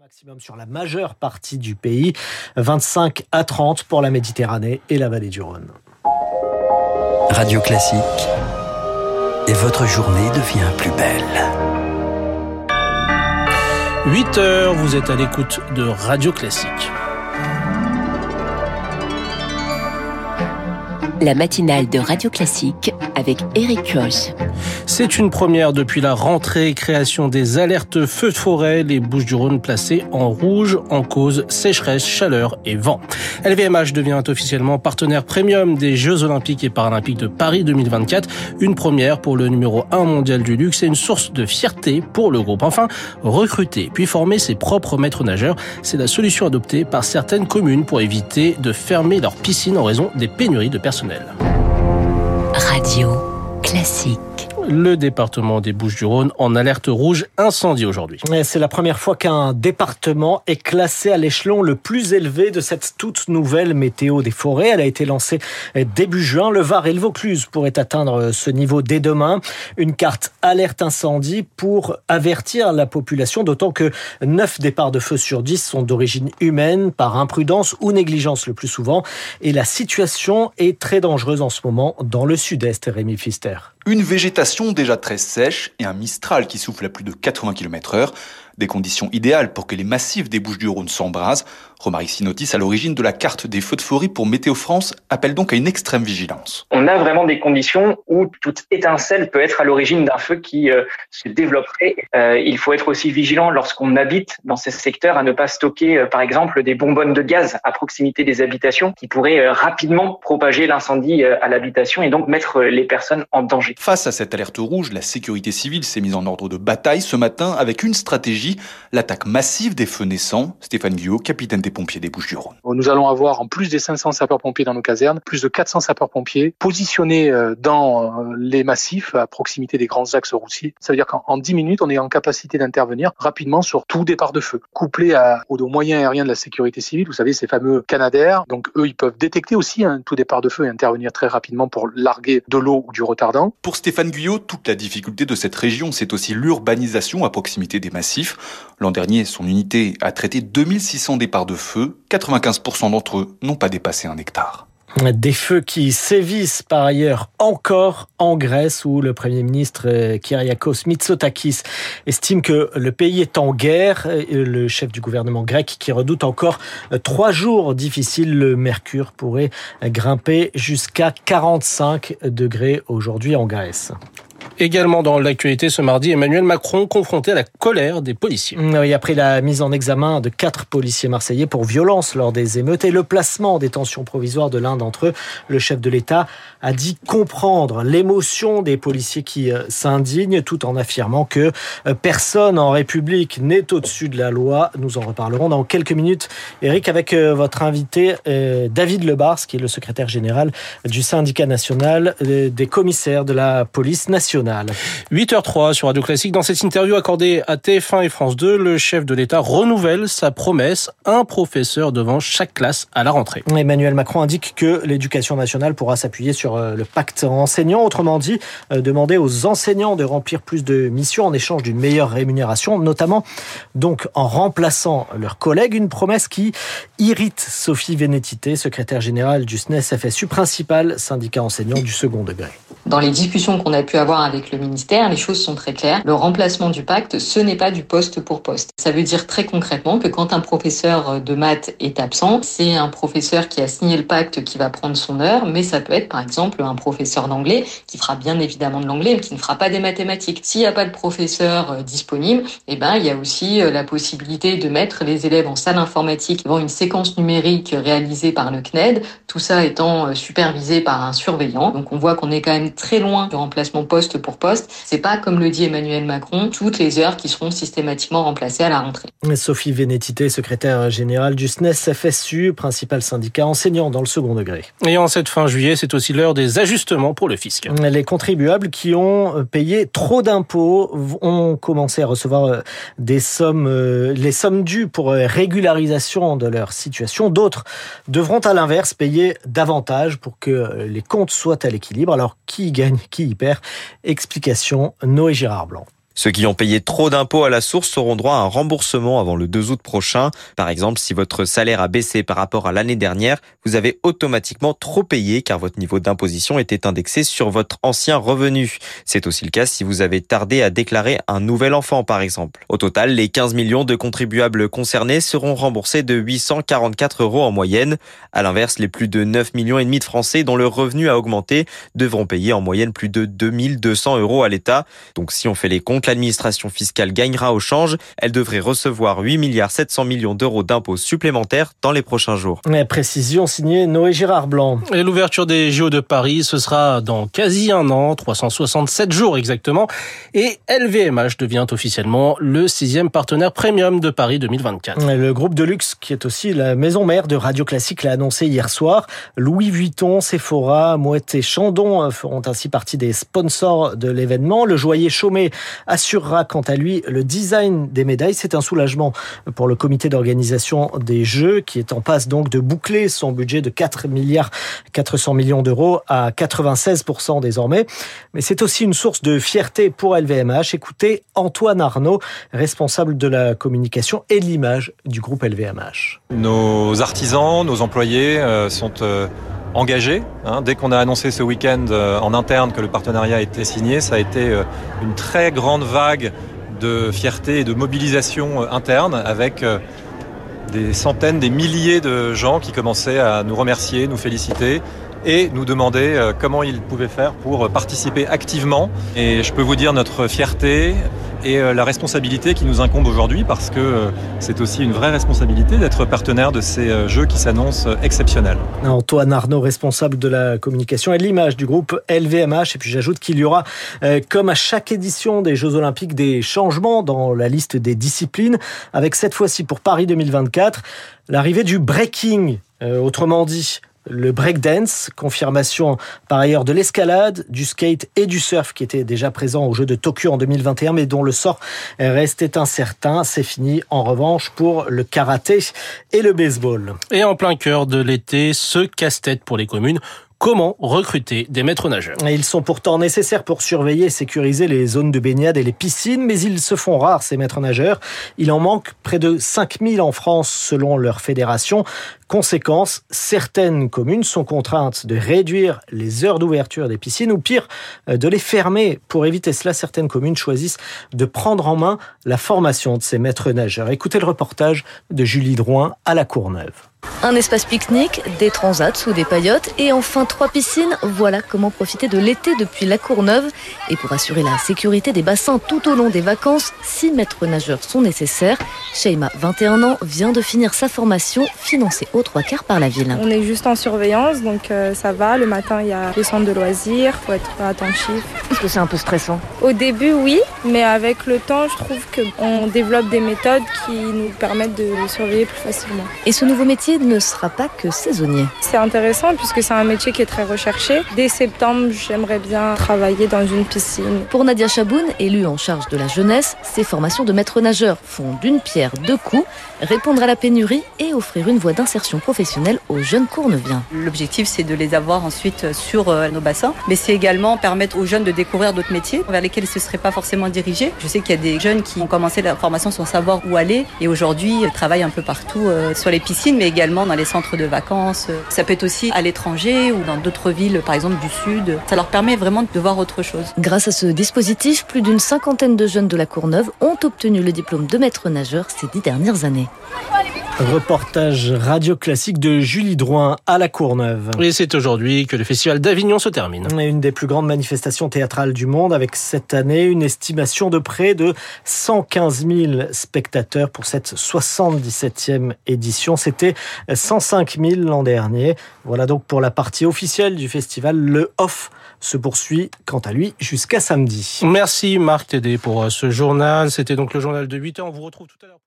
maximum sur la majeure partie du pays, 25 à 30 pour la Méditerranée et la vallée du Rhône. Radio Classique. Et votre journée devient plus belle. 8 heures, vous êtes à l'écoute de Radio Classique. La matinale de Radio Classique avec Eric Koch. C'est une première depuis la rentrée, création des alertes feux de forêt, les Bouches du Rhône placées en rouge en cause sécheresse, chaleur et vent. LVMH devient officiellement partenaire premium des Jeux Olympiques et Paralympiques de Paris 2024, une première pour le numéro 1 mondial du luxe et une source de fierté pour le groupe. Enfin, recruter puis former ses propres maîtres nageurs, c'est la solution adoptée par certaines communes pour éviter de fermer leurs piscines en raison des pénuries de personnel. Radio classique le département des Bouches-du-Rhône en alerte rouge incendie aujourd'hui. C'est la première fois qu'un département est classé à l'échelon le plus élevé de cette toute nouvelle météo des forêts. Elle a été lancée début juin. Le Var et le Vaucluse pourraient atteindre ce niveau dès demain. Une carte alerte incendie pour avertir la population, d'autant que 9 départs de feu sur 10 sont d'origine humaine, par imprudence ou négligence le plus souvent. Et la situation est très dangereuse en ce moment dans le sud-est, Rémi Pfister. Une végétation déjà très sèche et un mistral qui souffle à plus de 80 km heure. Des conditions idéales pour que les massifs des Bouches-du-Rhône s'embrasent. Romaric Sinotis, à l'origine de la carte des feux de forêt pour Météo France, appelle donc à une extrême vigilance. On a vraiment des conditions où toute étincelle peut être à l'origine d'un feu qui euh, se développerait. Euh, il faut être aussi vigilant lorsqu'on habite dans ces secteurs à ne pas stocker, euh, par exemple, des bonbonnes de gaz à proximité des habitations qui pourraient rapidement propager l'incendie à l'habitation et donc mettre les personnes en danger. Face à cette alerte rouge, la sécurité civile s'est mise en ordre de bataille ce matin avec une stratégie, l'attaque massive des feux naissants. Stéphane Guyot, capitaine des pompiers des Bouches-du-Rhône. Nous allons avoir, en plus des 500 sapeurs-pompiers dans nos casernes, plus de 400 sapeurs-pompiers positionnés euh, dans euh, les massifs à proximité des grands axes routiers. Ça veut dire qu'en 10 minutes, on est en capacité d'intervenir rapidement sur tout départ de feu. Couplé à, aux moyens aériens de la sécurité civile, vous savez, ces fameux Canadair, donc eux, ils peuvent détecter aussi un tout départ de feu et intervenir très rapidement pour larguer de l'eau ou du retardant. Pour Stéphane Guyot, toute la difficulté de cette région, c'est aussi l'urbanisation à proximité des massifs. L'an dernier, son unité a traité 2600 départs de feu, 95% d'entre eux n'ont pas dépassé un hectare. Des feux qui sévissent par ailleurs encore en Grèce où le Premier ministre euh, Kyriakos Mitsotakis estime que le pays est en guerre. Le chef du gouvernement grec qui redoute encore euh, trois jours difficiles. Le mercure pourrait grimper jusqu'à 45 degrés aujourd'hui en Grèce. Également dans l'actualité ce mardi, Emmanuel Macron confronté à la colère des policiers. Oui, après la mise en examen de quatre policiers marseillais pour violence lors des émeutes et le placement en détention provisoire de l'un d'entre eux, le chef de l'État a dit comprendre l'émotion des policiers qui euh, s'indignent tout en affirmant que euh, personne en République n'est au-dessus de la loi. Nous en reparlerons dans quelques minutes. Eric, avec euh, votre invité David Lebars, qui est le secrétaire général du syndicat national des commissaires de la police nationale. 8h03 sur Radio Classique. Dans cette interview accordée à TF1 et France 2, le chef de l'État renouvelle sa promesse, un professeur devant chaque classe à la rentrée. Emmanuel Macron indique que l'éducation nationale pourra s'appuyer sur euh, le pacte enseignant, autrement dit, euh, demander aux enseignants de remplir plus de missions en échange d'une meilleure rémunération, notamment donc en remplaçant leurs collègues, une promesse qui irrite Sophie Vénétité, secrétaire générale du SNES FSU, principal syndicat enseignant du second degré. Dans les discussions qu'on a pu avoir avec le ministère, les choses sont très claires. Le remplacement du pacte, ce n'est pas du poste pour poste. Ça veut dire très concrètement que quand un professeur de maths est absent, c'est un professeur qui a signé le pacte qui va prendre son heure, mais ça peut être par exemple un professeur d'anglais qui fera bien évidemment de l'anglais, mais qui ne fera pas des mathématiques. S'il n'y a pas de professeur euh, disponible, eh ben, il y a aussi euh, la possibilité de mettre les élèves en salle informatique devant une séquence numérique réalisée par le CNED, tout ça étant euh, supervisé par un surveillant. Donc on voit qu'on est quand même très loin du remplacement poste pour poste. C'est pas, comme le dit Emmanuel Macron, toutes les heures qui seront systématiquement remplacées à la rentrée. Sophie Vénétité, secrétaire générale du SNES FSU, principal syndicat enseignant dans le second degré. Et en cette fin juillet, c'est aussi l'heure des ajustements pour le fisc. Les contribuables qui ont payé trop d'impôts ont commencé à recevoir euh, des sommes, euh, les sommes dues pour euh, régularisation de leur situation. D'autres devront à l'inverse payer davantage pour que les comptes soient à l'équilibre. Alors qui gagne, qui y perd Explication Noé Gérard Blanc. Ceux qui ont payé trop d'impôts à la source auront droit à un remboursement avant le 2 août prochain. Par exemple, si votre salaire a baissé par rapport à l'année dernière, vous avez automatiquement trop payé car votre niveau d'imposition était indexé sur votre ancien revenu. C'est aussi le cas si vous avez tardé à déclarer un nouvel enfant par exemple. Au total, les 15 millions de contribuables concernés seront remboursés de 844 euros en moyenne. À l'inverse, les plus de 9 millions et demi de Français dont le revenu a augmenté devront payer en moyenne plus de 2200 euros à l'État. Donc si on fait les comptes, l'administration fiscale gagnera au change. Elle devrait recevoir 8 milliards 700 millions d'euros d'impôts supplémentaires dans les prochains jours. La précision signée Noé Gérard Blanc. Et l'ouverture des JO de Paris, ce sera dans quasi un an, 367 jours exactement. Et LVMH devient officiellement le sixième partenaire premium de Paris 2024. Le groupe de luxe, qui est aussi la maison mère de Radio Classique, l'a annoncé hier soir. Louis Vuitton, Sephora, Moët et Chandon euh, feront ainsi partie des sponsors de l'événement. Le joaillier Chaumet assurera quant à lui le design des médailles. C'est un soulagement pour le comité d'organisation des Jeux qui est en passe donc de boucler son budget de 4 milliards 400 millions d'euros à 96% désormais. Mais c'est aussi une source de fierté pour LVMH. Écoutez Antoine Arnaud, responsable de la communication et de l'image du groupe LVMH. Nos artisans, nos employés euh, sont euh, engagés. Hein. Dès qu'on a annoncé ce week-end euh, en interne que le partenariat était signé, ça a été une très grande vague de fierté et de mobilisation interne avec des centaines, des milliers de gens qui commençaient à nous remercier, nous féliciter et nous demander comment ils pouvaient faire pour participer activement. Et je peux vous dire notre fierté et euh, la responsabilité qui nous incombe aujourd'hui parce que euh, c'est aussi une vraie responsabilité d'être partenaire de ces euh, jeux qui s'annoncent exceptionnels. Antoine Arnaud, responsable de la communication et de l'image du groupe LVMH. Et puis j'ajoute qu'il y aura, comme à chaque édition des Jeux Olympiques, des changements dans la liste des disciplines, avec cette fois-ci pour Paris 2024 l'arrivée du breaking. autrement dit, le breakdance, confirmation par ailleurs de l'escalade, du skate et du surf qui étaient déjà présents aux Jeux de Tokyo en 2021 mais dont le sort restait incertain. C'est fini en revanche pour le karaté et le baseball. Et en plein cœur de l'été, ce casse-tête pour les communes Comment recruter des maîtres nageurs? Ils sont pourtant nécessaires pour surveiller et sécuriser les zones de baignade et les piscines, mais ils se font rares, ces maîtres nageurs. Il en manque près de 5000 en France selon leur fédération. Conséquence, certaines communes sont contraintes de réduire les heures d'ouverture des piscines ou pire, de les fermer. Pour éviter cela, certaines communes choisissent de prendre en main la formation de ces maîtres nageurs. Écoutez le reportage de Julie Drouin à La Courneuve. Un espace pique-nique, des transats sous des paillotes et enfin trois piscines. Voilà comment profiter de l'été depuis la Courneuve. Et pour assurer la sécurité des bassins tout au long des vacances, six maîtres nageurs sont nécessaires. Sheima, 21 ans, vient de finir sa formation financée aux trois quarts par la ville. On est juste en surveillance, donc euh, ça va. Le matin, il y a les centres de loisirs, faut être attentif. Est-ce que c'est un peu stressant Au début, oui, mais avec le temps, je trouve qu'on développe des méthodes qui nous permettent de le surveiller plus facilement. Et ce nouveau métier ne sera pas que saisonnier. C'est intéressant puisque c'est un métier qui est très recherché. Dès septembre, j'aimerais bien travailler dans une piscine. Pour Nadia Chaboun, élue en charge de la jeunesse, ces formations de maître nageur font d'une pierre deux coups, répondre à la pénurie et offrir une voie d'insertion professionnelle aux jeunes courneviens. L'objectif, c'est de les avoir ensuite sur euh, nos bassins, mais c'est également permettre aux jeunes de découvrir d'autres métiers vers lesquels ils ne se seraient pas forcément dirigés. Je sais qu'il y a des jeunes qui ont commencé la formation sans savoir où aller et aujourd'hui travaillent un peu partout euh, sur les piscines, mais également dans les centres de vacances. Ça peut être aussi à l'étranger ou dans d'autres villes, par exemple du Sud. Ça leur permet vraiment de voir autre chose. Grâce à ce dispositif, plus d'une cinquantaine de jeunes de la Courneuve ont obtenu le diplôme de maître nageur ces dix dernières années. Reportage radio classique de Julie Drouin à la Courneuve. Et c'est aujourd'hui que le Festival d'Avignon se termine. Une des plus grandes manifestations théâtrales du monde avec cette année une estimation de près de 115 000 spectateurs pour cette 77e édition. C'était 105 000 l'an dernier. Voilà donc pour la partie officielle du festival. Le off se poursuit quant à lui jusqu'à samedi. Merci Marc Tédé pour ce journal. C'était donc le journal de 8 h On vous retrouve tout à l'heure.